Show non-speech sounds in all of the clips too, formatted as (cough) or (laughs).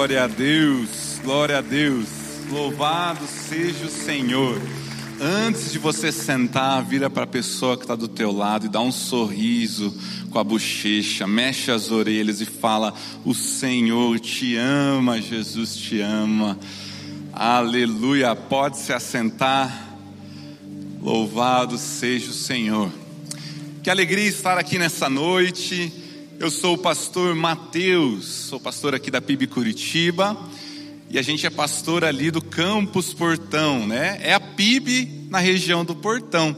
Glória a Deus, glória a Deus. Louvado seja o Senhor. Antes de você sentar, vira para a pessoa que está do teu lado e dá um sorriso com a bochecha, mexe as orelhas e fala: O Senhor te ama, Jesus te ama. Aleluia. Pode se assentar. Louvado seja o Senhor. Que alegria estar aqui nessa noite. Eu sou o pastor Mateus, sou pastor aqui da PIB Curitiba e a gente é pastor ali do Campus Portão, né? É a PIB na região do Portão.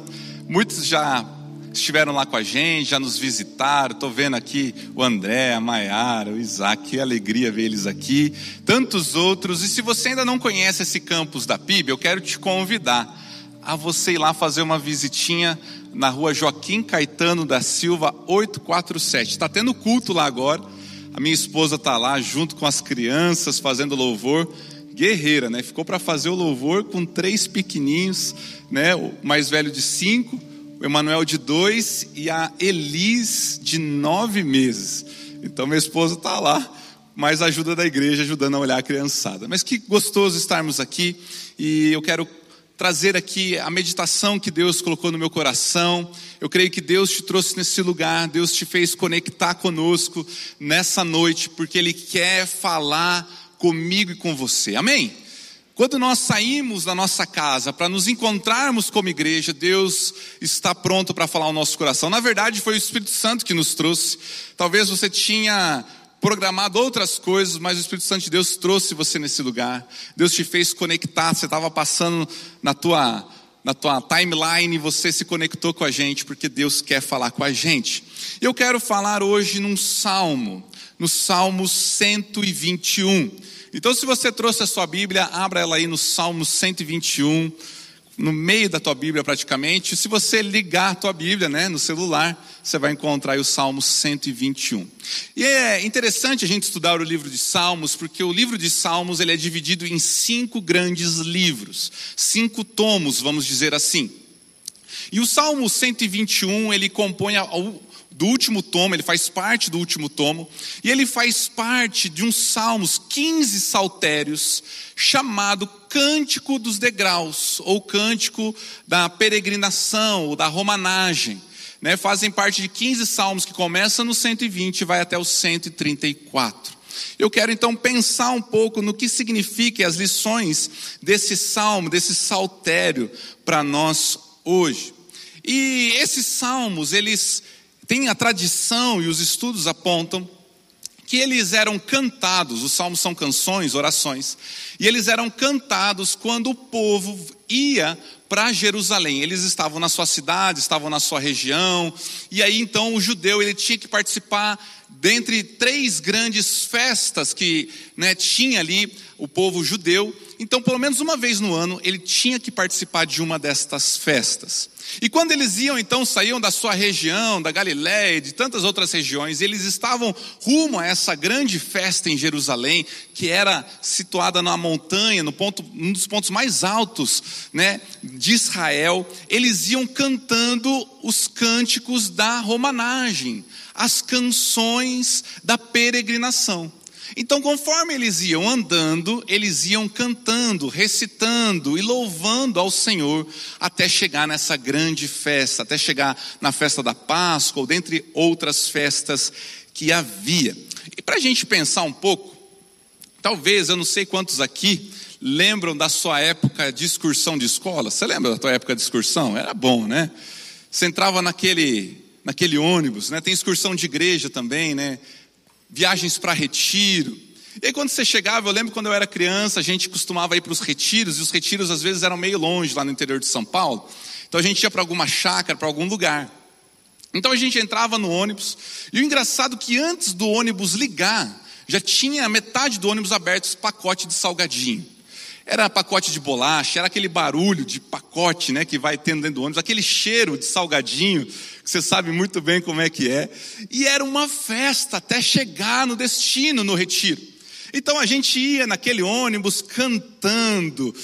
Muitos já estiveram lá com a gente, já nos visitaram. Estou vendo aqui o André, a Maiara, o Isaac, que alegria ver eles aqui. Tantos outros. E se você ainda não conhece esse campus da PIB, eu quero te convidar a você ir lá fazer uma visitinha na rua Joaquim Caetano da Silva 847. Está tendo culto lá agora. A minha esposa está lá junto com as crianças fazendo louvor. Guerreira, né? Ficou para fazer o louvor com três pequeninhos, né? O mais velho de cinco, o Emanuel de dois e a Elis de nove meses. Então minha esposa está lá, mais ajuda da igreja, ajudando a olhar a criançada. Mas que gostoso estarmos aqui e eu quero trazer aqui a meditação que Deus colocou no meu coração. Eu creio que Deus te trouxe nesse lugar, Deus te fez conectar conosco nessa noite, porque Ele quer falar comigo e com você. Amém? Quando nós saímos da nossa casa para nos encontrarmos como igreja, Deus está pronto para falar ao nosso coração. Na verdade, foi o Espírito Santo que nos trouxe. Talvez você tinha programado outras coisas, mas o Espírito Santo de Deus trouxe você nesse lugar. Deus te fez conectar, você estava passando na tua na tua timeline, você se conectou com a gente porque Deus quer falar com a gente. Eu quero falar hoje num salmo, no Salmo 121. Então, se você trouxe a sua Bíblia, abra ela aí no Salmo 121 no meio da tua Bíblia praticamente. Se você ligar a tua Bíblia, né, no celular, você vai encontrar o Salmo 121. E é interessante a gente estudar o livro de Salmos, porque o livro de Salmos ele é dividido em cinco grandes livros, cinco tomos, vamos dizer assim. E o Salmo 121 ele compõe do último tomo, ele faz parte do último tomo, e ele faz parte de uns salmos, 15 saltérios, chamado Cântico dos Degraus, ou Cântico da Peregrinação, ou da Romanagem. Né? Fazem parte de 15 salmos que começam no 120 e vai até o 134. Eu quero então pensar um pouco no que significa as lições desse salmo, desse saltério para nós hoje. E esses salmos, eles tem a tradição e os estudos apontam que eles eram cantados, os salmos são canções, orações, e eles eram cantados quando o povo ia para Jerusalém. Eles estavam na sua cidade, estavam na sua região, e aí então o judeu ele tinha que participar dentre três grandes festas que né, tinha ali o povo judeu. Então, pelo menos uma vez no ano, ele tinha que participar de uma destas festas. E quando eles iam, então, saíam da sua região, da Galiléia, de tantas outras regiões, eles estavam rumo a essa grande festa em Jerusalém, que era situada na montanha, no ponto, um dos pontos mais altos, né, de Israel. Eles iam cantando os cânticos da romanagem, as canções da peregrinação. Então, conforme eles iam andando, eles iam cantando, recitando e louvando ao Senhor até chegar nessa grande festa, até chegar na festa da Páscoa, ou dentre outras festas que havia. E para a gente pensar um pouco, talvez, eu não sei quantos aqui lembram da sua época de excursão de escola. Você lembra da tua época de excursão? Era bom, né? Você entrava naquele, naquele ônibus, né? Tem excursão de igreja também, né? Viagens para retiro. E aí, quando você chegava, eu lembro quando eu era criança, a gente costumava ir para os retiros, e os retiros às vezes eram meio longe lá no interior de São Paulo. Então a gente ia para alguma chácara, para algum lugar. Então a gente entrava no ônibus, e o engraçado é que antes do ônibus ligar, já tinha metade do ônibus aberto esse pacote de salgadinho. Era pacote de bolacha, era aquele barulho de pacote, né, que vai tendo dentro do ônibus, aquele cheiro de salgadinho, que você sabe muito bem como é que é. E era uma festa até chegar no destino, no retiro. Então a gente ia naquele ônibus cantando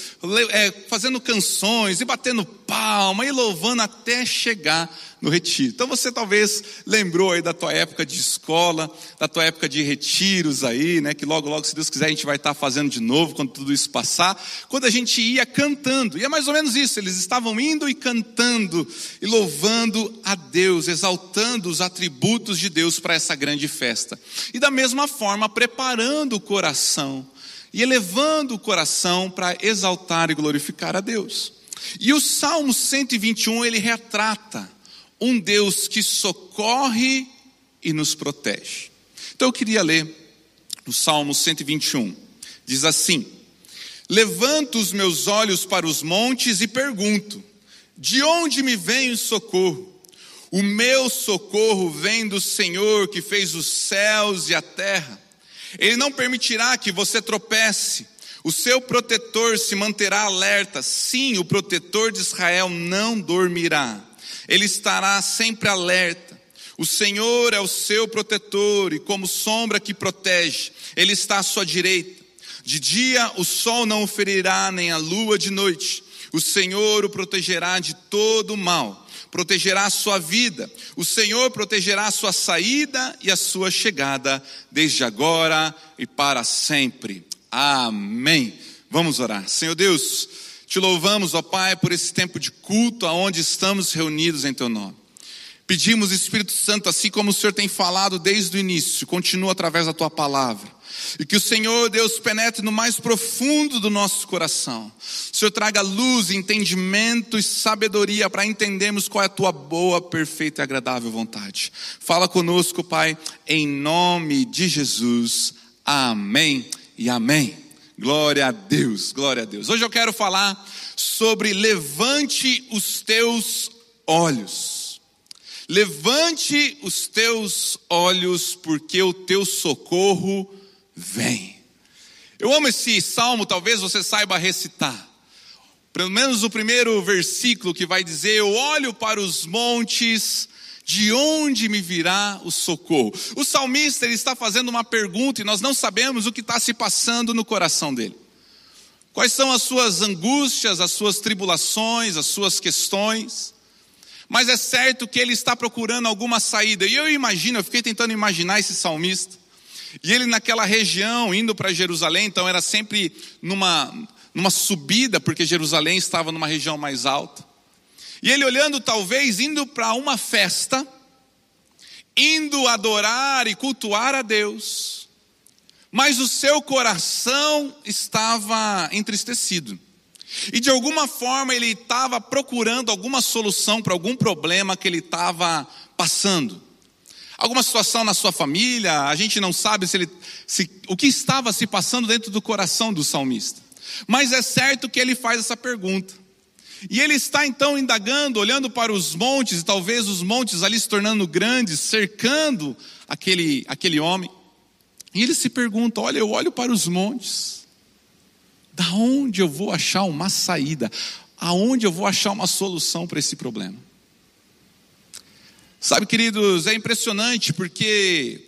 é, fazendo canções e batendo palma e louvando até chegar no retiro. Então você talvez lembrou aí da tua época de escola, da tua época de retiros aí, né? Que logo, logo, se Deus quiser, a gente vai estar fazendo de novo quando tudo isso passar. Quando a gente ia cantando, e é mais ou menos isso, eles estavam indo e cantando e louvando a Deus, exaltando os atributos de Deus para essa grande festa. E da mesma forma, preparando o coração e elevando o coração para exaltar e glorificar a Deus. E o Salmo 121 ele retrata um Deus que socorre e nos protege. Então eu queria ler o Salmo 121. Diz assim: Levanto os meus olhos para os montes e pergunto: De onde me vem o socorro? O meu socorro vem do Senhor que fez os céus e a terra. Ele não permitirá que você tropece. O seu protetor se manterá alerta. Sim, o protetor de Israel não dormirá ele estará sempre alerta. O Senhor é o seu protetor e como sombra que protege, ele está à sua direita. De dia o sol não o ferirá, nem a lua de noite. O Senhor o protegerá de todo o mal, protegerá a sua vida. O Senhor protegerá a sua saída e a sua chegada, desde agora e para sempre. Amém. Vamos orar. Senhor Deus, te louvamos, ó Pai, por esse tempo de culto aonde estamos reunidos em Teu nome. Pedimos, Espírito Santo, assim como o Senhor tem falado desde o início, continua através da Tua palavra. E que o Senhor, Deus, penetre no mais profundo do nosso coração. O Senhor traga luz, entendimento e sabedoria para entendermos qual é a Tua boa, perfeita e agradável vontade. Fala conosco, Pai, em nome de Jesus. Amém e amém. Glória a Deus, glória a Deus. Hoje eu quero falar sobre levante os teus olhos. Levante os teus olhos, porque o teu socorro vem. Eu amo esse salmo, talvez você saiba recitar. Pelo menos o primeiro versículo que vai dizer: Eu olho para os montes de onde me virá o socorro? O salmista ele está fazendo uma pergunta e nós não sabemos o que está se passando no coração dele. Quais são as suas angústias, as suas tribulações, as suas questões? Mas é certo que ele está procurando alguma saída. E eu imagino, eu fiquei tentando imaginar esse salmista. E ele naquela região, indo para Jerusalém, então era sempre numa, numa subida, porque Jerusalém estava numa região mais alta. E ele olhando, talvez, indo para uma festa, indo adorar e cultuar a Deus, mas o seu coração estava entristecido. E de alguma forma ele estava procurando alguma solução para algum problema que ele estava passando. Alguma situação na sua família, a gente não sabe se ele, se, o que estava se passando dentro do coração do salmista. Mas é certo que ele faz essa pergunta. E ele está então indagando, olhando para os montes, e talvez os montes ali se tornando grandes, cercando aquele, aquele homem. E ele se pergunta: Olha, eu olho para os montes, da onde eu vou achar uma saída? Aonde eu vou achar uma solução para esse problema? Sabe, queridos, é impressionante porque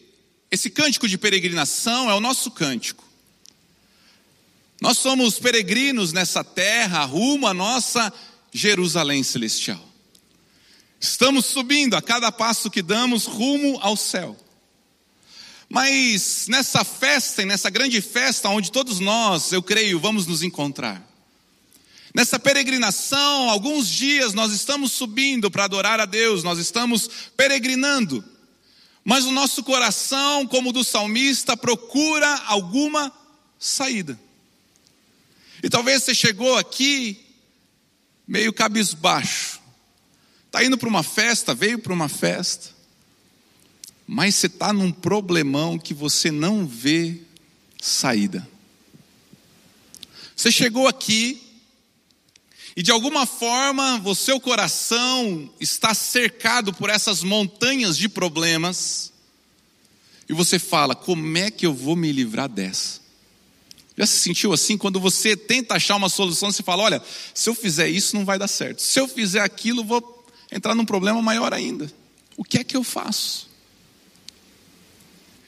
esse cântico de peregrinação é o nosso cântico. Nós somos peregrinos nessa terra, rumo à nossa Jerusalém celestial. Estamos subindo a cada passo que damos rumo ao céu. Mas nessa festa, e nessa grande festa onde todos nós, eu creio, vamos nos encontrar. Nessa peregrinação, alguns dias nós estamos subindo para adorar a Deus, nós estamos peregrinando. Mas o nosso coração, como o do salmista, procura alguma saída. E talvez você chegou aqui meio cabisbaixo. Está indo para uma festa, veio para uma festa, mas você está num problemão que você não vê saída. Você chegou aqui e de alguma forma o seu coração está cercado por essas montanhas de problemas, e você fala: como é que eu vou me livrar dessa? Já se sentiu assim? Quando você tenta achar uma solução, você fala: olha, se eu fizer isso, não vai dar certo. Se eu fizer aquilo, vou entrar num problema maior ainda. O que é que eu faço?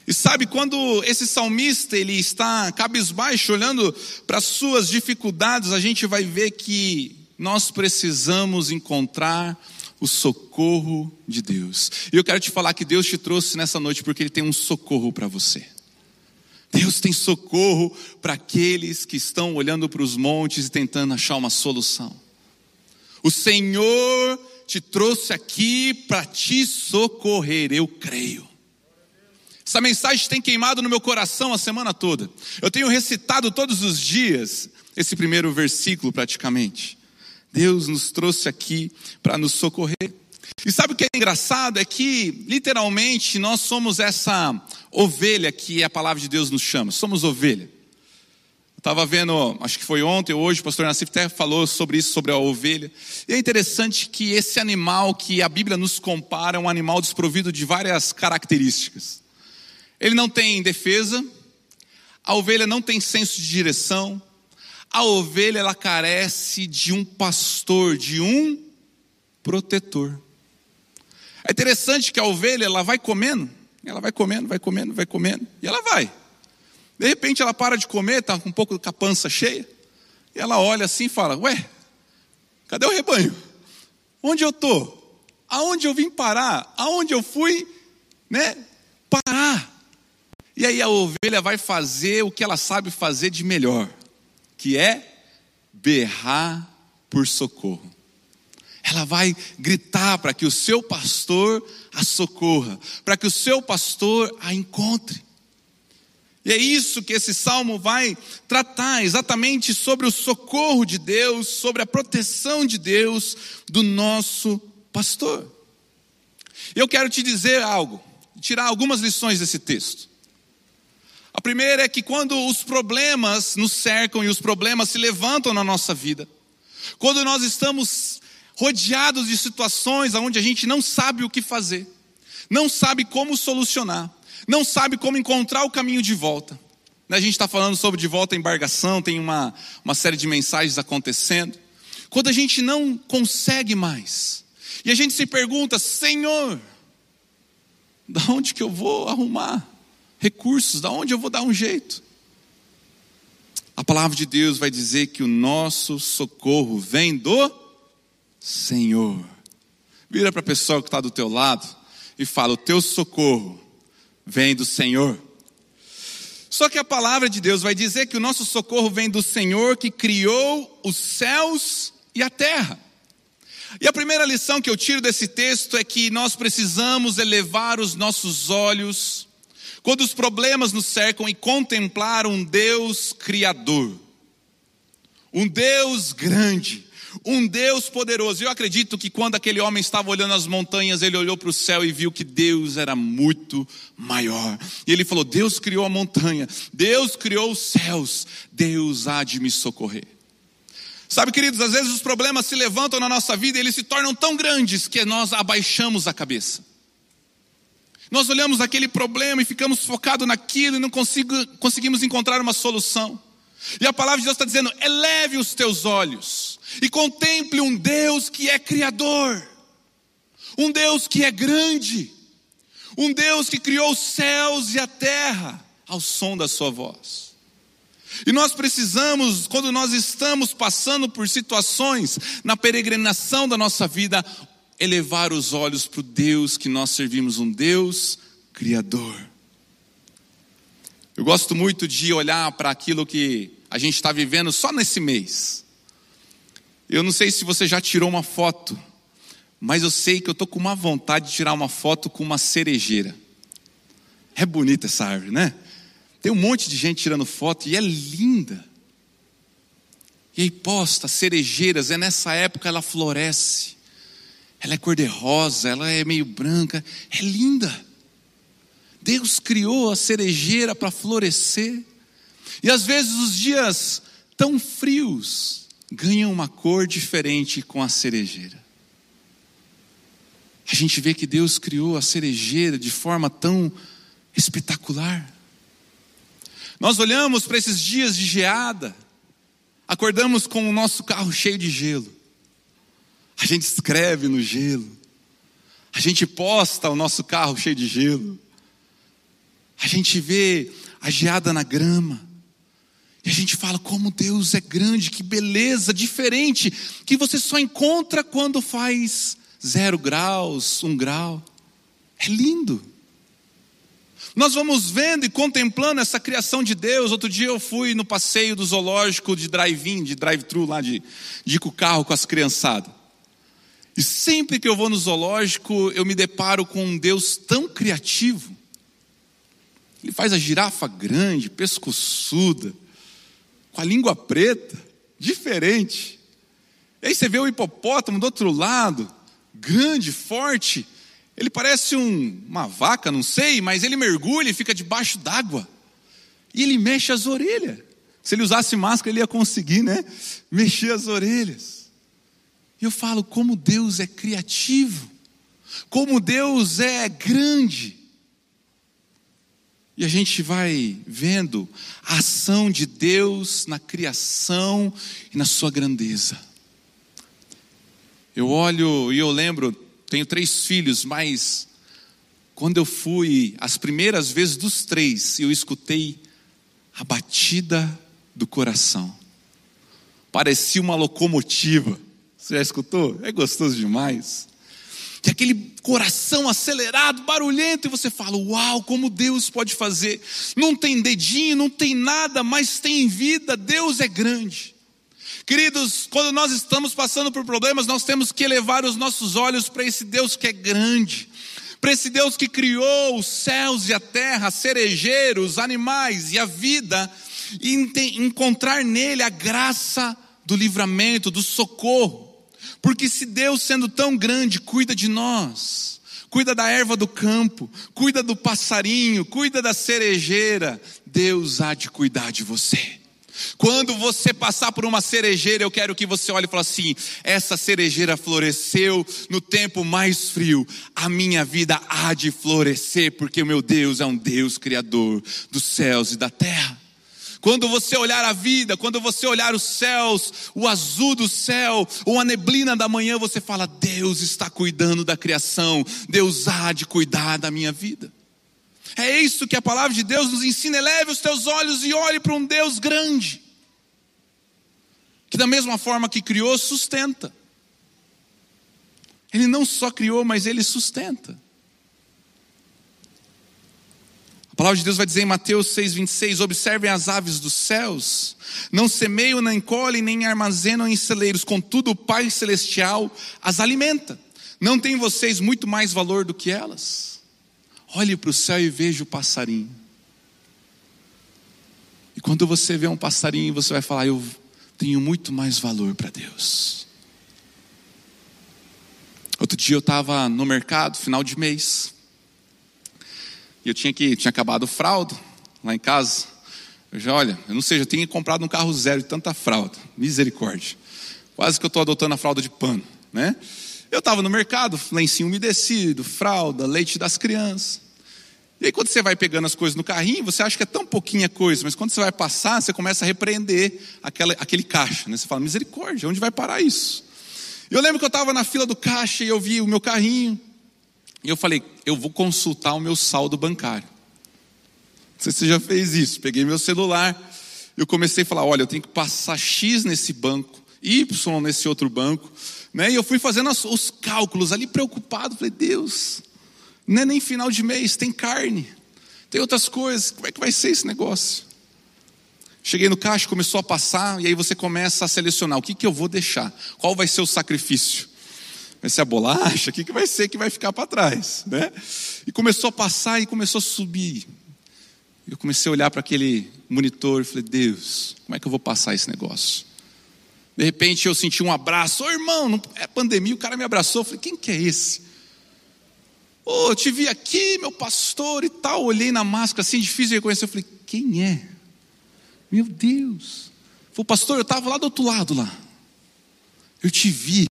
E sabe, quando esse salmista ele está cabisbaixo, olhando para as suas dificuldades, a gente vai ver que nós precisamos encontrar o socorro de Deus. E eu quero te falar que Deus te trouxe nessa noite porque Ele tem um socorro para você. Deus tem socorro para aqueles que estão olhando para os montes e tentando achar uma solução. O Senhor te trouxe aqui para te socorrer, eu creio. Essa mensagem tem queimado no meu coração a semana toda. Eu tenho recitado todos os dias esse primeiro versículo praticamente. Deus nos trouxe aqui para nos socorrer. E sabe o que é engraçado? É que, literalmente, nós somos essa ovelha que a palavra de Deus nos chama. Somos ovelha. Estava vendo, acho que foi ontem ou hoje, o pastor Nassif até falou sobre isso, sobre a ovelha. E é interessante que esse animal que a Bíblia nos compara é um animal desprovido de várias características. Ele não tem defesa, a ovelha não tem senso de direção, a ovelha ela carece de um pastor, de um protetor. É interessante que a ovelha ela vai comendo, ela vai comendo, vai comendo, vai comendo, e ela vai. De repente ela para de comer, está um pouco com a pança cheia, e ela olha assim e fala: Ué, cadê o rebanho? Onde eu estou? Aonde eu vim parar? Aonde eu fui né, parar? E aí a ovelha vai fazer o que ela sabe fazer de melhor, que é berrar por socorro. Ela vai gritar para que o seu pastor a socorra, para que o seu pastor a encontre. E é isso que esse salmo vai tratar exatamente sobre o socorro de Deus, sobre a proteção de Deus do nosso pastor. Eu quero te dizer algo, tirar algumas lições desse texto. A primeira é que quando os problemas nos cercam e os problemas se levantam na nossa vida, quando nós estamos rodeados de situações onde a gente não sabe o que fazer, não sabe como solucionar, não sabe como encontrar o caminho de volta. A gente está falando sobre de volta à embarcação, tem uma, uma série de mensagens acontecendo. Quando a gente não consegue mais, e a gente se pergunta, Senhor, da onde que eu vou arrumar recursos? Da onde eu vou dar um jeito? A palavra de Deus vai dizer que o nosso socorro vem do Senhor. Vira para a pessoa que está do teu lado e fala: O teu socorro vem do Senhor. Só que a palavra de Deus vai dizer que o nosso socorro vem do Senhor que criou os céus e a terra. E a primeira lição que eu tiro desse texto é que nós precisamos elevar os nossos olhos quando os problemas nos cercam e contemplar um Deus criador, um Deus grande, um Deus poderoso. Eu acredito que quando aquele homem estava olhando as montanhas, ele olhou para o céu e viu que Deus era muito maior. E ele falou: Deus criou a montanha, Deus criou os céus, Deus há de me socorrer. Sabe, queridos, às vezes os problemas se levantam na nossa vida e eles se tornam tão grandes que nós abaixamos a cabeça. Nós olhamos aquele problema e ficamos focados naquilo e não consigo, conseguimos encontrar uma solução. E a palavra de Deus está dizendo: eleve os teus olhos e contemple um Deus que é Criador, um Deus que é grande, um Deus que criou os céus e a terra ao som da Sua voz. E nós precisamos, quando nós estamos passando por situações na peregrinação da nossa vida, elevar os olhos para o Deus que nós servimos, um Deus Criador. Eu gosto muito de olhar para aquilo que a gente está vivendo só nesse mês. Eu não sei se você já tirou uma foto, mas eu sei que eu estou com uma vontade de tirar uma foto com uma cerejeira. É bonita essa árvore, né? Tem um monte de gente tirando foto e é linda. E aí posta cerejeiras, é nessa época ela floresce. Ela é cor-de-rosa, ela é meio branca, é linda. Deus criou a cerejeira para florescer. E às vezes os dias tão frios ganham uma cor diferente com a cerejeira. A gente vê que Deus criou a cerejeira de forma tão espetacular. Nós olhamos para esses dias de geada, acordamos com o nosso carro cheio de gelo. A gente escreve no gelo. A gente posta o nosso carro cheio de gelo. A gente vê a geada na grama. E a gente fala como Deus é grande, que beleza diferente, que você só encontra quando faz zero graus, um grau. É lindo. Nós vamos vendo e contemplando essa criação de Deus. Outro dia eu fui no passeio do zoológico de drive-in, de drive-thru lá de, de com o carro com as criançadas. E sempre que eu vou no zoológico, eu me deparo com um Deus tão criativo. Ele faz a girafa grande, pescoçuda, com a língua preta, diferente. E aí você vê o hipopótamo do outro lado, grande, forte. Ele parece um, uma vaca, não sei, mas ele mergulha e fica debaixo d'água. E ele mexe as orelhas. Se ele usasse máscara, ele ia conseguir, né? Mexer as orelhas. E eu falo, como Deus é criativo, como Deus é grande. E a gente vai vendo a ação de Deus na criação e na sua grandeza. Eu olho e eu lembro, tenho três filhos, mas quando eu fui, as primeiras vezes dos três, eu escutei a batida do coração. Parecia uma locomotiva. Você já escutou? É gostoso demais que aquele coração acelerado, barulhento, e você fala: Uau, como Deus pode fazer! Não tem dedinho, não tem nada, mas tem vida, Deus é grande. Queridos, quando nós estamos passando por problemas, nós temos que elevar os nossos olhos para esse Deus que é grande, para esse Deus que criou os céus e a terra, cerejeiros, animais e a vida, e encontrar nele a graça do livramento, do socorro. Porque se Deus, sendo tão grande, cuida de nós, cuida da erva do campo, cuida do passarinho, cuida da cerejeira, Deus há de cuidar de você. Quando você passar por uma cerejeira, eu quero que você olhe e fale assim: essa cerejeira floresceu no tempo mais frio, a minha vida há de florescer, porque o meu Deus é um Deus criador dos céus e da terra. Quando você olhar a vida, quando você olhar os céus, o azul do céu, ou a neblina da manhã, você fala: Deus está cuidando da criação, Deus há de cuidar da minha vida. É isso que a palavra de Deus nos ensina. Eleve os teus olhos e olhe para um Deus grande, que da mesma forma que criou, sustenta. Ele não só criou, mas ele sustenta. A palavra de Deus vai dizer em Mateus 6,26: Observem as aves dos céus, não semeiam, nem colhem, nem armazenam em celeiros, contudo o Pai Celestial as alimenta. Não tem vocês muito mais valor do que elas? Olhe para o céu e veja o passarinho. E quando você vê um passarinho, você vai falar: Eu tenho muito mais valor para Deus. Outro dia eu estava no mercado, final de mês. E eu tinha que tinha acabado o fraldo lá em casa. Eu já, olha, eu não sei, eu tinha comprado um carro zero de tanta fralda. Misericórdia. Quase que eu estou adotando a fralda de pano, né? Eu estava no mercado, lencinho umedecido, fralda, leite das crianças. E aí quando você vai pegando as coisas no carrinho, você acha que é tão pouquinha coisa, mas quando você vai passar, você começa a repreender aquela, aquele caixa, né? Você fala, misericórdia, onde vai parar isso? Eu lembro que eu estava na fila do caixa e eu vi o meu carrinho, e eu falei, eu vou consultar o meu saldo bancário. Não sei se você já fez isso. Peguei meu celular, eu comecei a falar, olha, eu tenho que passar X nesse banco, Y nesse outro banco. Né? E eu fui fazendo os cálculos ali preocupado. Falei, Deus, não é nem final de mês, tem carne, tem outras coisas. Como é que vai ser esse negócio? Cheguei no caixa, começou a passar, e aí você começa a selecionar o que, que eu vou deixar, qual vai ser o sacrifício. Vai ser a bolacha? O que, que vai ser que vai ficar para trás? Né? E começou a passar e começou a subir. Eu comecei a olhar para aquele monitor e falei, Deus, como é que eu vou passar esse negócio? De repente eu senti um abraço, ô irmão, não, é pandemia, o cara me abraçou. Eu falei, quem que é esse? Ô, oh, te vi aqui, meu pastor e tal. Olhei na máscara assim, difícil de reconhecer. Eu falei, quem é? Meu Deus. Falei, pastor, eu estava lá do outro lado lá. Eu te vi.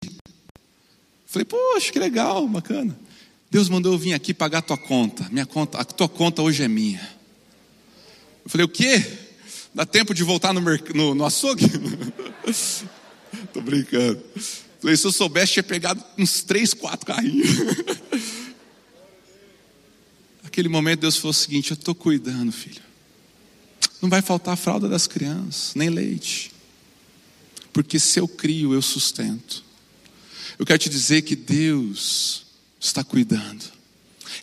Falei, poxa, que legal, bacana. Deus mandou eu vir aqui pagar a tua conta. Minha conta, a tua conta hoje é minha. Eu falei, o quê? Dá tempo de voltar no, no, no açougue? (laughs) Tô brincando. Falei, se eu soubesse, tinha pegado uns três, quatro carrinhos. (laughs) Aquele momento Deus falou o seguinte: Eu estou cuidando, filho. Não vai faltar a fralda das crianças, nem leite. Porque se eu crio, eu sustento. Eu quero te dizer que Deus está cuidando.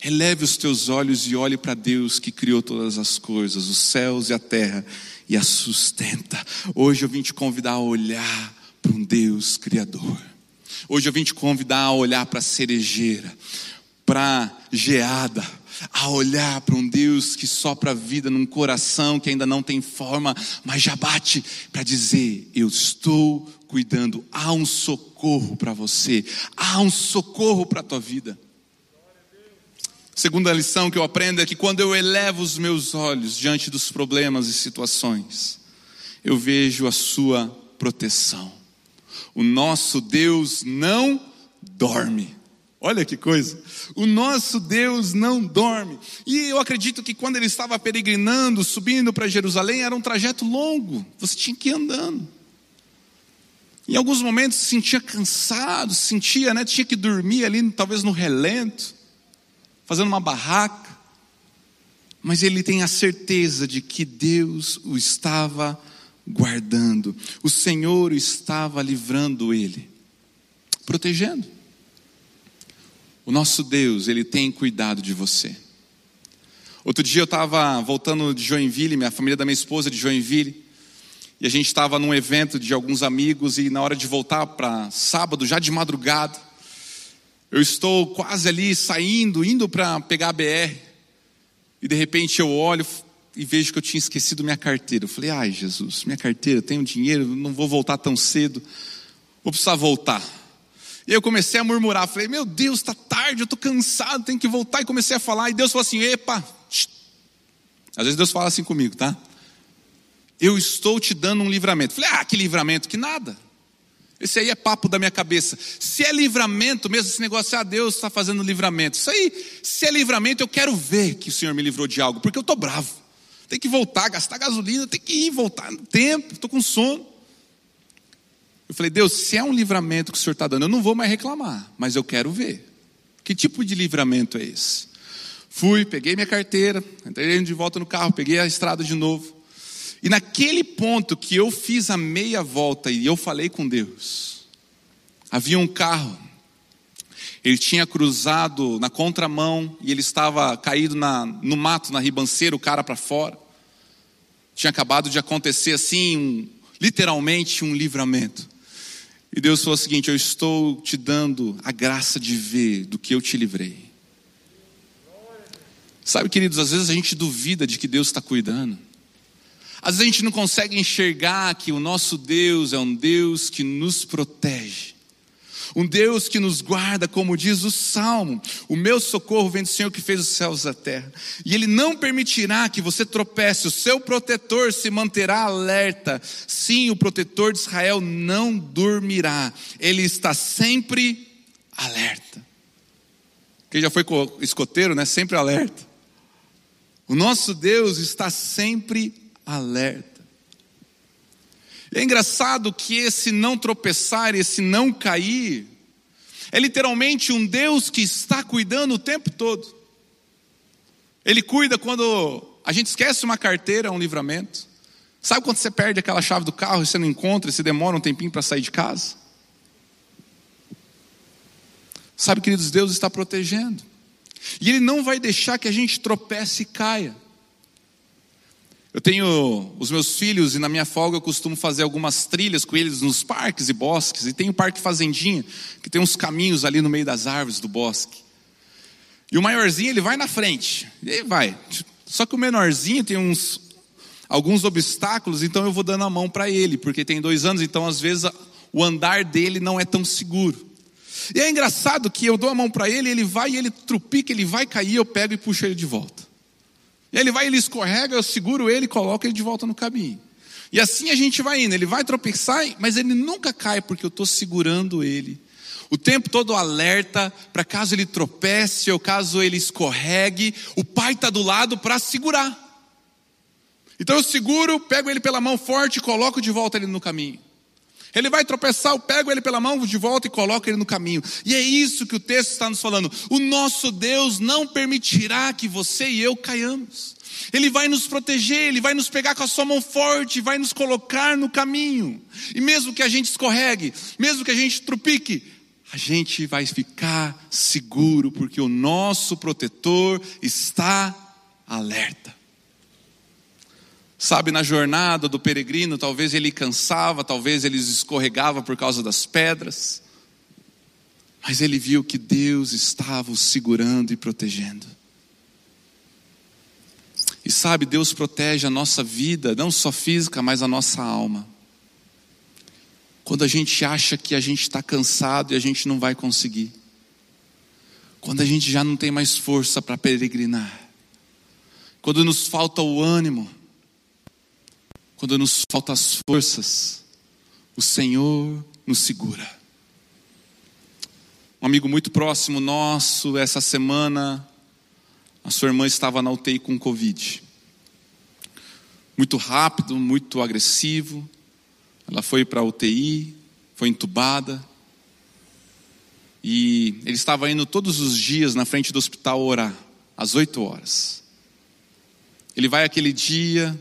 Eleve os teus olhos e olhe para Deus que criou todas as coisas, os céus e a terra, e a sustenta. Hoje eu vim te convidar a olhar para um Deus Criador. Hoje eu vim te convidar a olhar para a cerejeira, para a geada, a olhar para um Deus que sopra a vida num coração que ainda não tem forma, mas já bate para dizer: Eu estou cuidando. Há um socorro para você, há um socorro para a tua vida. Segunda lição que eu aprendo é que quando eu elevo os meus olhos diante dos problemas e situações, eu vejo a sua proteção. O nosso Deus não dorme. Olha que coisa. O nosso Deus não dorme. E eu acredito que quando ele estava peregrinando, subindo para Jerusalém, era um trajeto longo. Você tinha que ir andando. Em alguns momentos se sentia cansado, sentia, né, tinha que dormir ali, talvez no relento fazendo uma barraca, mas ele tem a certeza de que Deus o estava guardando, o Senhor estava livrando ele, protegendo. O nosso Deus, ele tem cuidado de você. Outro dia eu estava voltando de Joinville, minha família da minha esposa de Joinville, e a gente estava num evento de alguns amigos, e na hora de voltar para sábado, já de madrugada, eu estou quase ali saindo, indo para pegar a BR, e de repente eu olho e vejo que eu tinha esquecido minha carteira. Eu falei, ai Jesus, minha carteira, tenho dinheiro, não vou voltar tão cedo, vou precisar voltar. E eu comecei a murmurar, falei, meu Deus, está tarde, eu estou cansado, tenho que voltar. E comecei a falar, e Deus falou assim: epa, às vezes Deus fala assim comigo, tá? Eu estou te dando um livramento. Falei, ah, que livramento, que nada. Esse aí é papo da minha cabeça. Se é livramento mesmo, esse negócio, ah, Deus está fazendo livramento. Isso aí, se é livramento, eu quero ver que o Senhor me livrou de algo, porque eu estou bravo. Tem que voltar, gastar gasolina, tem que ir, voltar no tempo, estou com sono. Eu falei, Deus, se é um livramento que o Senhor está dando, eu não vou mais reclamar, mas eu quero ver. Que tipo de livramento é esse? Fui, peguei minha carteira, entrei de volta no carro, peguei a estrada de novo. E naquele ponto que eu fiz a meia volta e eu falei com Deus, havia um carro, ele tinha cruzado na contramão e ele estava caído na, no mato, na ribanceira, o cara para fora. Tinha acabado de acontecer assim, um, literalmente um livramento. E Deus falou o seguinte: Eu estou te dando a graça de ver do que eu te livrei. Sabe, queridos, às vezes a gente duvida de que Deus está cuidando. Às vezes a gente não consegue enxergar que o nosso Deus é um Deus que nos protege. Um Deus que nos guarda, como diz o Salmo: O meu socorro vem do Senhor que fez os céus e a terra. E Ele não permitirá que você tropece, o seu protetor se manterá alerta. Sim, o protetor de Israel não dormirá, ele está sempre alerta. Quem já foi escoteiro, né? Sempre alerta. O nosso Deus está sempre alerta. É engraçado que esse não tropeçar, esse não cair, é literalmente um Deus que está cuidando o tempo todo. Ele cuida quando a gente esquece uma carteira, um livramento. Sabe quando você perde aquela chave do carro e você não encontra e você demora um tempinho para sair de casa? Sabe, queridos, Deus está protegendo. E Ele não vai deixar que a gente tropece e caia. Eu tenho os meus filhos e na minha folga eu costumo fazer algumas trilhas com eles nos parques e bosques. E tem o Parque Fazendinha, que tem uns caminhos ali no meio das árvores do bosque. E o maiorzinho ele vai na frente, e vai. Só que o menorzinho tem uns alguns obstáculos, então eu vou dando a mão para ele, porque tem dois anos, então às vezes o andar dele não é tão seguro. E é engraçado que eu dou a mão para ele, ele vai e ele trupica, ele vai cair, eu pego e puxo ele de volta. E ele vai, ele escorrega, eu seguro ele coloco ele de volta no caminho. E assim a gente vai indo. Ele vai tropeçar, mas ele nunca cai porque eu estou segurando ele. O tempo todo alerta para caso ele tropece ou caso ele escorregue, o pai está do lado para segurar. Então eu seguro, pego ele pela mão forte e coloco de volta ele no caminho. Ele vai tropeçar, eu pego ele pela mão de volta e coloco ele no caminho. E é isso que o texto está nos falando. O nosso Deus não permitirá que você e eu caiamos. Ele vai nos proteger, ele vai nos pegar com a sua mão forte, vai nos colocar no caminho. E mesmo que a gente escorregue, mesmo que a gente trupique, a gente vai ficar seguro, porque o nosso protetor está alerta. Sabe, na jornada do peregrino, talvez ele cansava, talvez ele escorregava por causa das pedras, mas ele viu que Deus estava o segurando e protegendo. E sabe, Deus protege a nossa vida, não só física, mas a nossa alma. Quando a gente acha que a gente está cansado e a gente não vai conseguir. Quando a gente já não tem mais força para peregrinar. Quando nos falta o ânimo quando nos faltam as forças, o Senhor nos segura. Um amigo muito próximo nosso, essa semana, a sua irmã estava na UTI com Covid. Muito rápido, muito agressivo. Ela foi para a UTI, foi entubada. E ele estava indo todos os dias na frente do hospital orar, às oito horas. Ele vai aquele dia,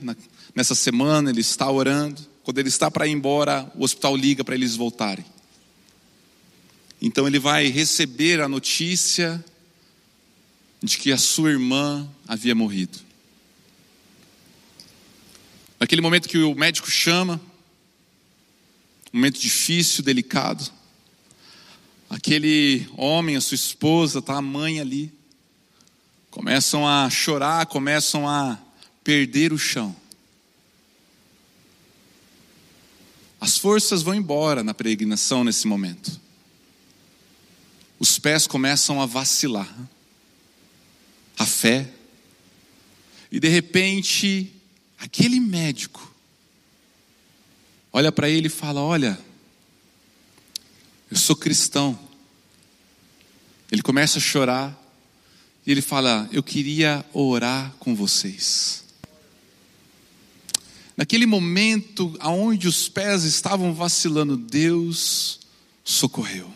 Nessa semana ele está orando. Quando ele está para ir embora, o hospital liga para eles voltarem. Então ele vai receber a notícia de que a sua irmã havia morrido. Naquele momento que o médico chama, um momento difícil, delicado, aquele homem, a sua esposa, tá a mãe ali, começam a chorar, começam a perder o chão. As forças vão embora na peregrinação nesse momento. Os pés começam a vacilar. A fé. E de repente, aquele médico olha para ele e fala: Olha, eu sou cristão. Ele começa a chorar e ele fala: Eu queria orar com vocês. Naquele momento aonde os pés estavam vacilando, Deus socorreu.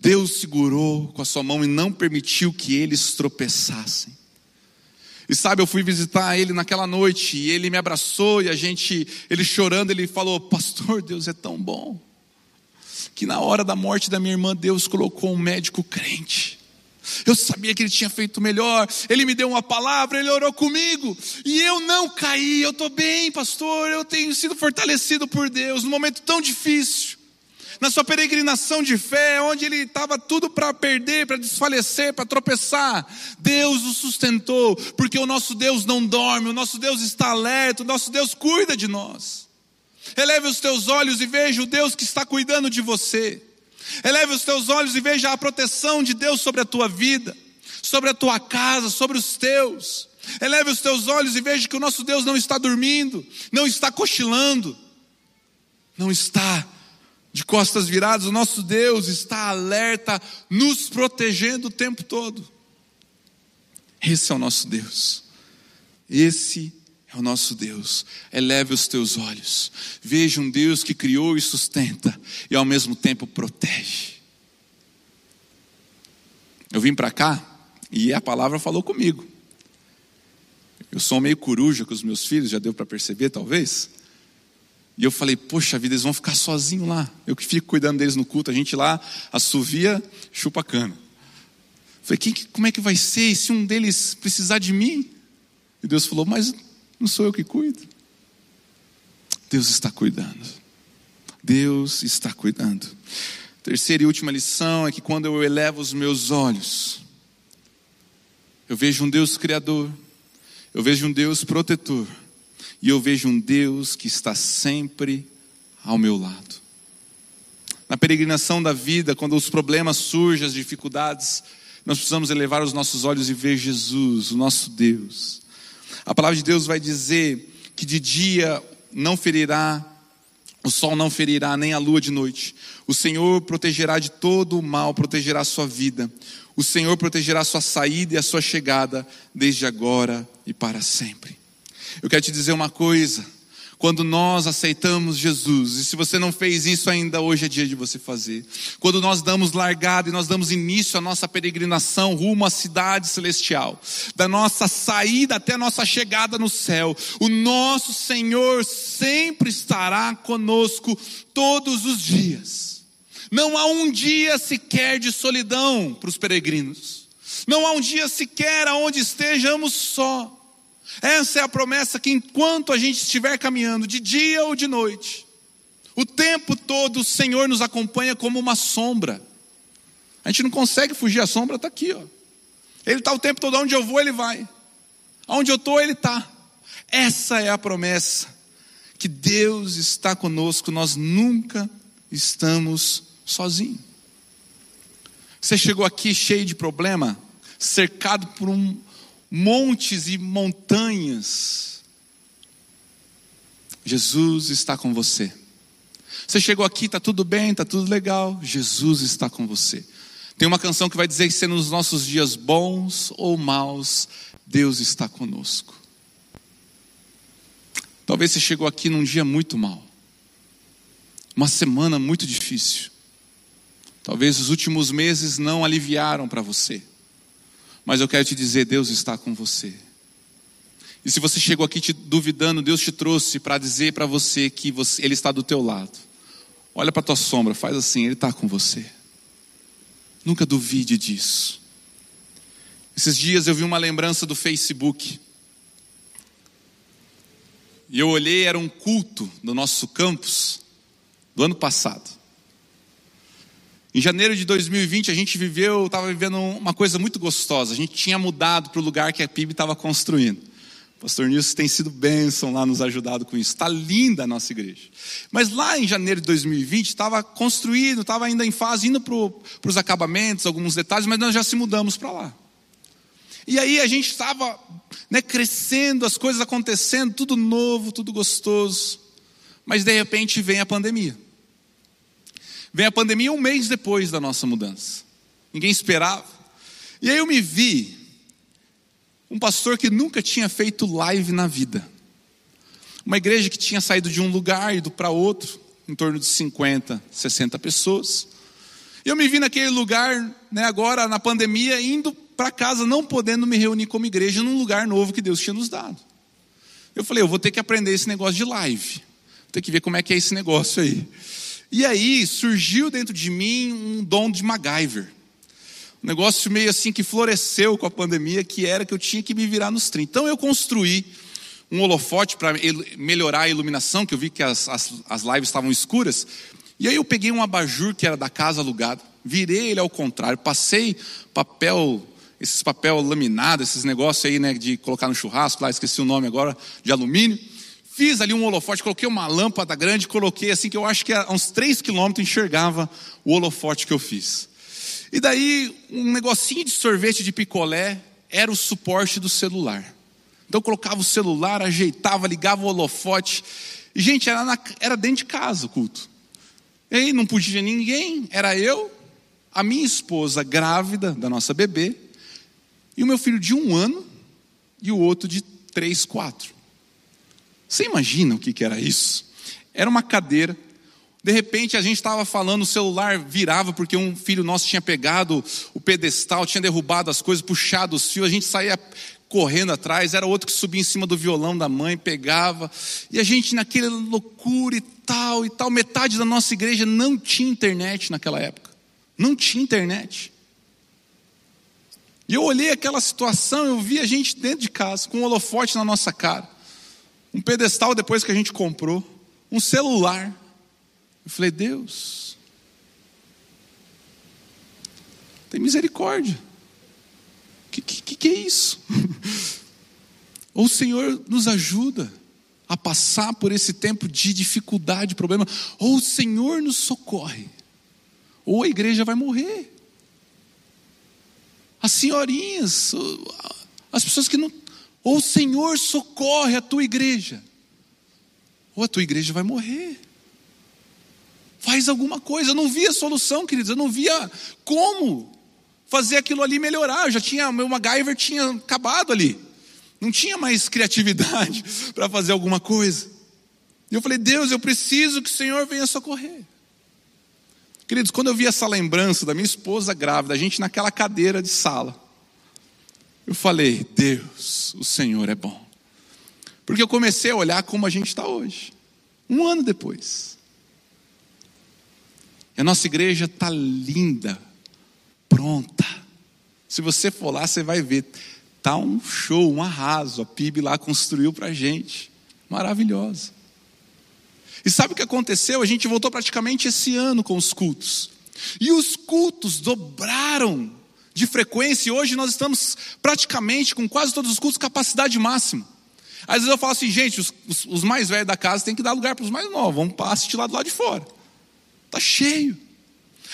Deus segurou com a sua mão e não permitiu que eles tropeçassem. E sabe, eu fui visitar ele naquela noite e ele me abraçou e a gente, ele chorando, ele falou: "Pastor, Deus é tão bom que na hora da morte da minha irmã Deus colocou um médico crente. Eu sabia que ele tinha feito melhor. Ele me deu uma palavra, ele orou comigo. E eu não caí. Eu estou bem, pastor. Eu tenho sido fortalecido por Deus num momento tão difícil. Na sua peregrinação de fé, onde ele estava tudo para perder, para desfalecer, para tropeçar, Deus o sustentou, porque o nosso Deus não dorme, o nosso Deus está alerta, o nosso Deus cuida de nós. Eleve os teus olhos e veja o Deus que está cuidando de você. Eleve os teus olhos e veja a proteção de Deus sobre a tua vida, sobre a tua casa, sobre os teus. Eleve os teus olhos e veja que o nosso Deus não está dormindo, não está cochilando, não está de costas viradas, o nosso Deus está alerta, nos protegendo o tempo todo. Esse é o nosso Deus. Esse é o nosso Deus. Eleve os teus olhos. Veja um Deus que criou e sustenta e ao mesmo tempo protege. Eu vim para cá e a palavra falou comigo. Eu sou meio coruja com os meus filhos, já deu para perceber talvez. E eu falei, poxa vida, eles vão ficar sozinhos lá. Eu que fico cuidando deles no culto, a gente lá assovia, chupa cana. Falei, que, como é que vai ser e se um deles precisar de mim? E Deus falou, mas não sou eu que cuido. Deus está cuidando. Deus está cuidando. Terceira e última lição é que quando eu elevo os meus olhos, eu vejo um Deus criador, eu vejo um Deus protetor, e eu vejo um Deus que está sempre ao meu lado. Na peregrinação da vida, quando os problemas surgem, as dificuldades, nós precisamos elevar os nossos olhos e ver Jesus, o nosso Deus, a palavra de Deus vai dizer que de dia não ferirá, o sol não ferirá, nem a lua de noite. O Senhor protegerá de todo o mal, protegerá a sua vida. O Senhor protegerá a sua saída e a sua chegada, desde agora e para sempre. Eu quero te dizer uma coisa: quando nós aceitamos Jesus, e se você não fez isso ainda, hoje é dia de você fazer. Quando nós damos largada e nós damos início à nossa peregrinação rumo à cidade celestial, da nossa saída até a nossa chegada no céu, o nosso Senhor sempre estará conosco todos os dias. Não há um dia sequer de solidão para os peregrinos. Não há um dia sequer aonde estejamos só. Essa é a promessa que enquanto a gente estiver caminhando, de dia ou de noite, o tempo todo o Senhor nos acompanha como uma sombra. A gente não consegue fugir, a sombra está aqui, ó. Ele está o tempo todo, onde eu vou, ele vai. Onde eu estou, ele está. Essa é a promessa, que Deus está conosco, nós nunca estamos sozinhos. Você chegou aqui cheio de problema, cercado por um, montes e montanhas. Jesus está com você. Você chegou aqui, está tudo bem, está tudo legal. Jesus está com você. Tem uma canção que vai dizer que se nos nossos dias bons ou maus, Deus está conosco. Talvez você chegou aqui num dia muito mal, uma semana muito difícil. Talvez os últimos meses não aliviaram para você. Mas eu quero te dizer: Deus está com você. E se você chegou aqui te duvidando, Deus te trouxe para dizer para você que você, Ele está do teu lado. Olha para a tua sombra, faz assim, Ele está com você. Nunca duvide disso. Esses dias eu vi uma lembrança do Facebook. E eu olhei, era um culto do nosso campus do ano passado. Em janeiro de 2020 a gente viveu, estava vivendo uma coisa muito gostosa. A gente tinha mudado para o lugar que a PIB estava construindo. O pastor Nilson tem sido bênção lá, nos ajudado com isso. Está linda a nossa igreja. Mas lá em janeiro de 2020 estava construído, estava ainda em fase, indo para os acabamentos, alguns detalhes, mas nós já se mudamos para lá. E aí a gente estava né, crescendo, as coisas acontecendo, tudo novo, tudo gostoso. Mas de repente vem a pandemia. Vem a pandemia um mês depois da nossa mudança. Ninguém esperava. E aí eu me vi um pastor que nunca tinha feito live na vida. Uma igreja que tinha saído de um lugar e ido para outro, em torno de 50, 60 pessoas. Eu me vi naquele lugar, né, agora na pandemia, indo para casa, não podendo me reunir como igreja num lugar novo que Deus tinha nos dado. Eu falei, eu vou ter que aprender esse negócio de live. Vou ter que ver como é que é esse negócio aí. E aí surgiu dentro de mim um dom de MacGyver. Um negócio meio assim que floresceu com a pandemia, que era que eu tinha que me virar nos 30. Então eu construí um holofote para melhorar a iluminação, que eu vi que as, as, as lives estavam escuras. E aí eu peguei um abajur que era da casa alugada, virei ele ao contrário, passei papel, esses papel laminado, esses negócios aí, né, de colocar no churrasco, lá esqueci o nome agora, de alumínio Fiz ali um holofote, coloquei uma lâmpada grande, coloquei assim que eu acho que a uns 3 quilômetros enxergava o holofote que eu fiz. E daí um negocinho de sorvete de picolé era o suporte do celular. Então eu colocava o celular, ajeitava, ligava o holofote. E gente, era, na, era dentro de casa o culto. E aí não podia ninguém, era eu, a minha esposa grávida da nossa bebê, e o meu filho de um ano e o outro de três, quatro. Você imagina o que, era isso? Era uma cadeira. De repente a gente estava falando, o celular virava porque um filho nosso tinha pegado o pedestal, tinha derrubado as coisas, puxado os fios, a gente saía correndo atrás, era outro que subia em cima do violão da mãe, pegava, e a gente naquela loucura e tal e tal, metade da nossa igreja não tinha internet naquela época. Não tinha internet. E eu olhei aquela situação, eu vi a gente dentro de casa, com um holofote na nossa cara um pedestal depois que a gente comprou, um celular. Eu falei, Deus, tem misericórdia. O que, que, que é isso? Ou (laughs) o Senhor nos ajuda a passar por esse tempo de dificuldade, problema, ou o Senhor nos socorre, ou a igreja vai morrer. As senhorinhas, as pessoas que não ou o Senhor socorre a tua igreja, ou a tua igreja vai morrer. Faz alguma coisa. Eu não via solução, queridos. Eu não via como fazer aquilo ali melhorar. Eu já tinha, meu MacGyver tinha acabado ali. Não tinha mais criatividade (laughs) para fazer alguma coisa. E eu falei: Deus, eu preciso que o Senhor venha socorrer. Queridos, quando eu vi essa lembrança da minha esposa grávida, a gente naquela cadeira de sala, eu falei: Deus, o Senhor é bom. Porque eu comecei a olhar como a gente está hoje, um ano depois. E a nossa igreja está linda, pronta. Se você for lá, você vai ver. Tá um show, um arraso. A PIB lá construiu para a gente. Maravilhosa. E sabe o que aconteceu? A gente voltou praticamente esse ano com os cultos. E os cultos dobraram de frequência. E hoje nós estamos praticamente com quase todos os cultos capacidade máxima. Às vezes eu falo assim, gente, os, os, os mais velhos da casa tem que dar lugar para os mais novos. Vamos assistir lá do lado de fora. Está cheio.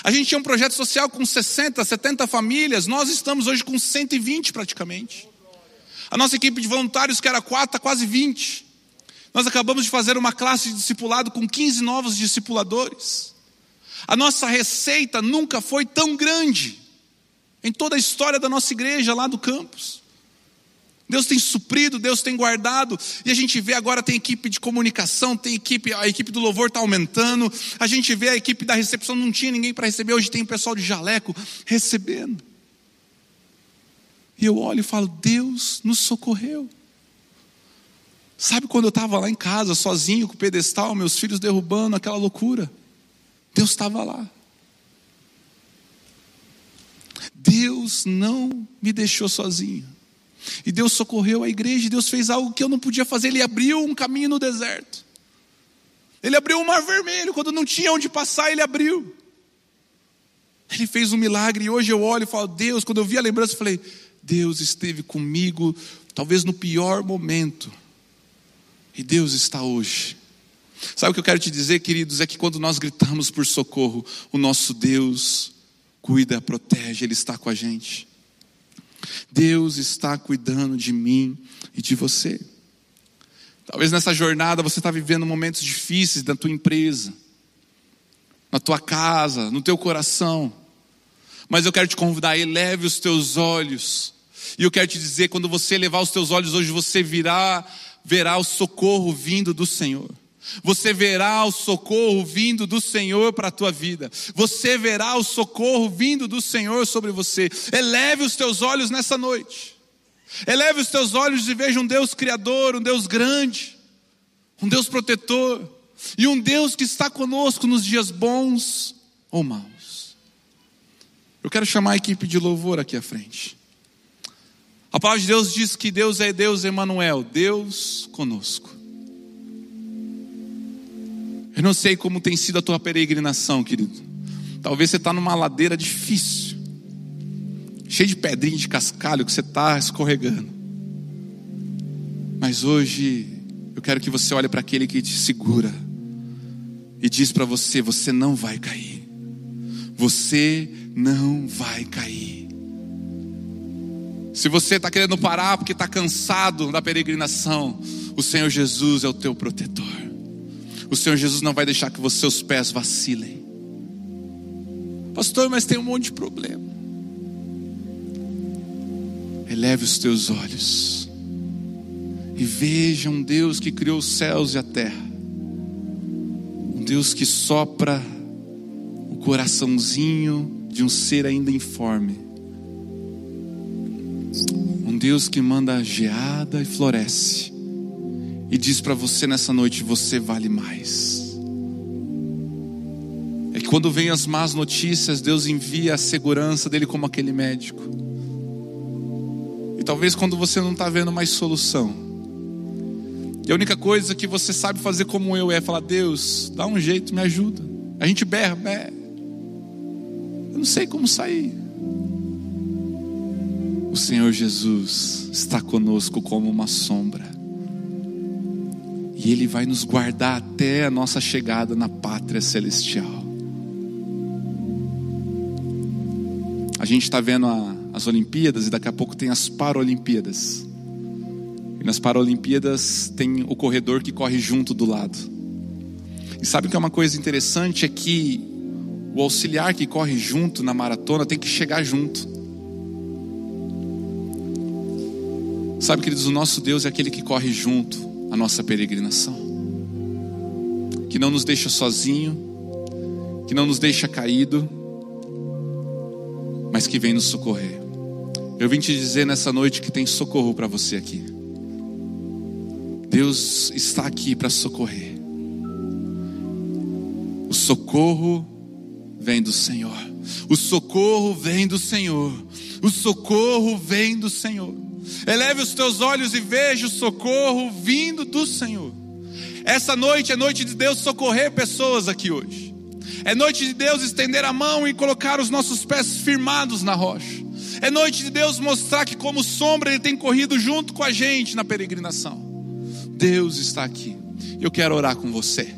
A gente tinha um projeto social com 60, 70 famílias, nós estamos hoje com 120 praticamente. A nossa equipe de voluntários, que era 4, está quase 20. Nós acabamos de fazer uma classe de discipulado com 15 novos discipuladores. A nossa receita nunca foi tão grande em toda a história da nossa igreja lá do campus. Deus tem suprido, Deus tem guardado, e a gente vê agora tem equipe de comunicação, tem equipe, a equipe do louvor está aumentando, a gente vê a equipe da recepção, não tinha ninguém para receber, hoje tem o pessoal de jaleco recebendo. E eu olho e falo, Deus nos socorreu. Sabe quando eu estava lá em casa, sozinho, com o pedestal, meus filhos derrubando, aquela loucura? Deus estava lá. Deus não me deixou sozinho. E Deus socorreu a igreja, e Deus fez algo que eu não podia fazer, Ele abriu um caminho no deserto. Ele abriu o mar vermelho, quando não tinha onde passar, Ele abriu. Ele fez um milagre, e hoje eu olho e falo, Deus, quando eu vi a lembrança, eu falei, Deus esteve comigo, talvez no pior momento, e Deus está hoje. Sabe o que eu quero te dizer, queridos? É que quando nós gritamos por socorro, o nosso Deus cuida, protege, Ele está com a gente. Deus está cuidando de mim e de você. Talvez nessa jornada você está vivendo momentos difíceis na tua empresa, na tua casa, no teu coração. Mas eu quero te convidar, eleve os teus olhos. E eu quero te dizer, quando você elevar os teus olhos hoje, você virá, verá o socorro vindo do Senhor. Você verá o socorro vindo do Senhor para a tua vida. Você verá o socorro vindo do Senhor sobre você. Eleve os teus olhos nessa noite. Eleve os teus olhos e veja um Deus criador, um Deus grande, um Deus protetor e um Deus que está conosco nos dias bons ou maus. Eu quero chamar a equipe de louvor aqui à frente. A palavra de Deus diz que Deus é Deus Emanuel, Deus conosco. Eu não sei como tem sido a tua peregrinação, querido. Talvez você está numa ladeira difícil, cheia de pedrinha de cascalho que você está escorregando. Mas hoje eu quero que você olhe para aquele que te segura e diz para você: você não vai cair. Você não vai cair. Se você está querendo parar porque está cansado da peregrinação, o Senhor Jesus é o teu protetor o Senhor Jesus não vai deixar que os seus pés vacilem. Pastor, mas tem um monte de problema. Eleve os teus olhos e veja um Deus que criou os céus e a terra, um Deus que sopra o coraçãozinho de um ser ainda informe, um Deus que manda geada e floresce e diz para você nessa noite: você vale mais. É que quando vem as más notícias, Deus envia a segurança dele como aquele médico. E talvez quando você não está vendo mais solução, e a única coisa que você sabe fazer como eu é falar: Deus, dá um jeito, me ajuda. A gente berra, é, eu não sei como sair. O Senhor Jesus está conosco como uma sombra. E Ele vai nos guardar até a nossa chegada na pátria celestial. A gente está vendo a, as Olimpíadas e daqui a pouco tem as Paralimpíadas. E nas Paralimpíadas tem o corredor que corre junto do lado. E sabe que é uma coisa interessante é que o auxiliar que corre junto na maratona tem que chegar junto. Sabe, queridos, o nosso Deus é aquele que corre junto a nossa peregrinação. que não nos deixa sozinho, que não nos deixa caído, mas que vem nos socorrer. Eu vim te dizer nessa noite que tem socorro para você aqui. Deus está aqui para socorrer. O socorro vem do Senhor. O socorro vem do Senhor. O socorro vem do Senhor. Eleve os teus olhos e veja o socorro vindo do Senhor. Essa noite é noite de Deus socorrer pessoas aqui hoje. É noite de Deus estender a mão e colocar os nossos pés firmados na rocha. É noite de Deus mostrar que, como sombra, Ele tem corrido junto com a gente na peregrinação. Deus está aqui. Eu quero orar com você.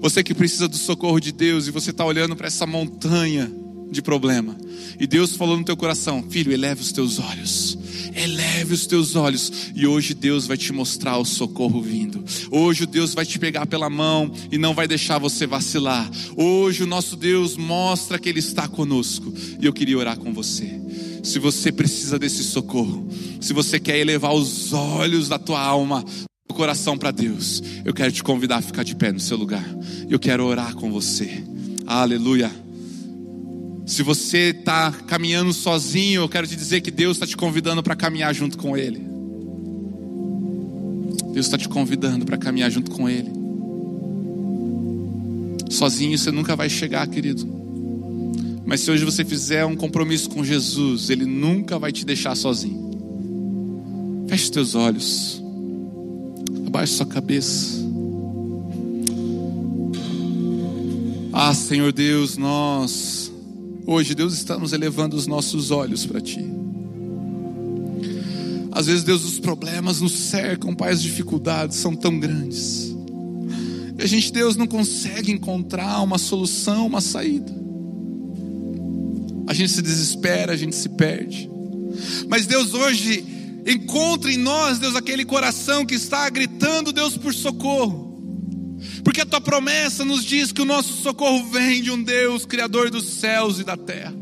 Você que precisa do socorro de Deus e você está olhando para essa montanha de problema. E Deus falou no teu coração: Filho, eleve os teus olhos. Eleve os teus olhos. E hoje Deus vai te mostrar o socorro vindo. Hoje Deus vai te pegar pela mão e não vai deixar você vacilar. Hoje o nosso Deus mostra que Ele está conosco. E eu queria orar com você. Se você precisa desse socorro, se você quer elevar os olhos da tua alma, do coração para Deus, eu quero te convidar a ficar de pé no seu lugar. Eu quero orar com você. Aleluia. Se você está caminhando sozinho, eu quero te dizer que Deus está te convidando para caminhar junto com Ele. Deus está te convidando para caminhar junto com Ele. Sozinho você nunca vai chegar, querido. Mas se hoje você fizer um compromisso com Jesus, Ele nunca vai te deixar sozinho. Feche os teus olhos. Abaixe sua cabeça. Ah, Senhor Deus, nós Hoje, Deus, estamos elevando os nossos olhos para Ti. Às vezes, Deus, os problemas nos cercam, Pai, as dificuldades são tão grandes. E a gente, Deus, não consegue encontrar uma solução, uma saída. A gente se desespera, a gente se perde. Mas Deus, hoje, encontra em nós, Deus, aquele coração que está gritando, Deus, por socorro. Porque a tua promessa nos diz que o nosso socorro vem de um Deus, Criador dos céus e da terra.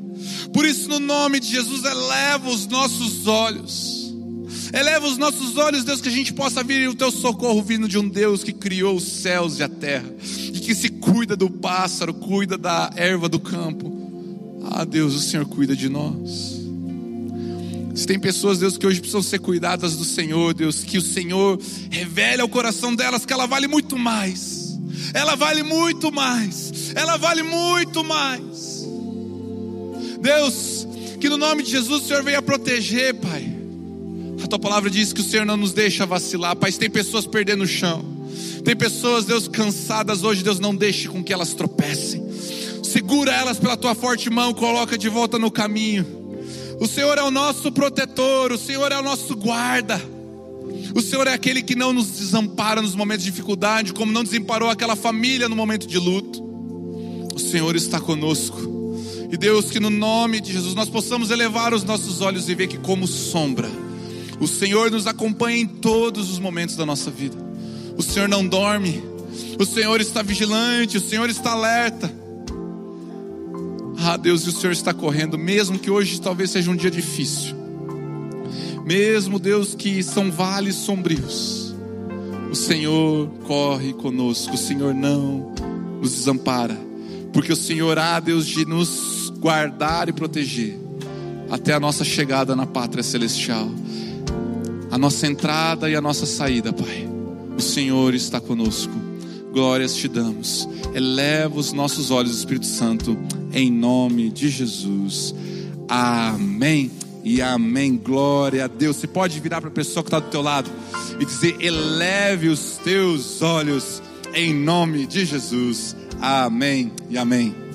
Por isso, no nome de Jesus, eleva os nossos olhos. Eleva os nossos olhos, Deus, que a gente possa vir o teu socorro vindo de um Deus que criou os céus e a terra, e que se cuida do pássaro, cuida da erva do campo. Ah, Deus, o Senhor cuida de nós. Se tem pessoas, Deus, que hoje precisam ser cuidadas do Senhor, Deus, que o Senhor revele ao coração delas que ela vale muito mais ela vale muito mais. Ela vale muito mais. Deus, que no nome de Jesus o Senhor venha proteger, Pai. A tua palavra diz que o Senhor não nos deixa vacilar, Pai. Tem pessoas perdendo o chão, tem pessoas, Deus, cansadas hoje, Deus, não deixe com que elas tropecem. Segura elas pela tua forte mão, coloca de volta no caminho. O Senhor é o nosso protetor, o Senhor é o nosso guarda. O Senhor é aquele que não nos desampara nos momentos de dificuldade, como não desamparou aquela família no momento de luto. O Senhor está conosco. E Deus, que no nome de Jesus nós possamos elevar os nossos olhos e ver que, como sombra, o Senhor nos acompanha em todos os momentos da nossa vida. O Senhor não dorme, o Senhor está vigilante, o Senhor está alerta. Ah, Deus, e o Senhor está correndo, mesmo que hoje talvez seja um dia difícil. Mesmo Deus que são vales sombrios, o Senhor corre conosco, o Senhor não nos desampara, porque o Senhor há, Deus, de nos guardar e proteger até a nossa chegada na pátria celestial, a nossa entrada e a nossa saída, Pai. O Senhor está conosco, glórias te damos, eleva os nossos olhos, Espírito Santo, em nome de Jesus. Amém e amém. Glória a Deus. Você pode virar para a pessoa que está do teu lado e dizer: eleve os teus olhos em nome de Jesus. Amém e amém.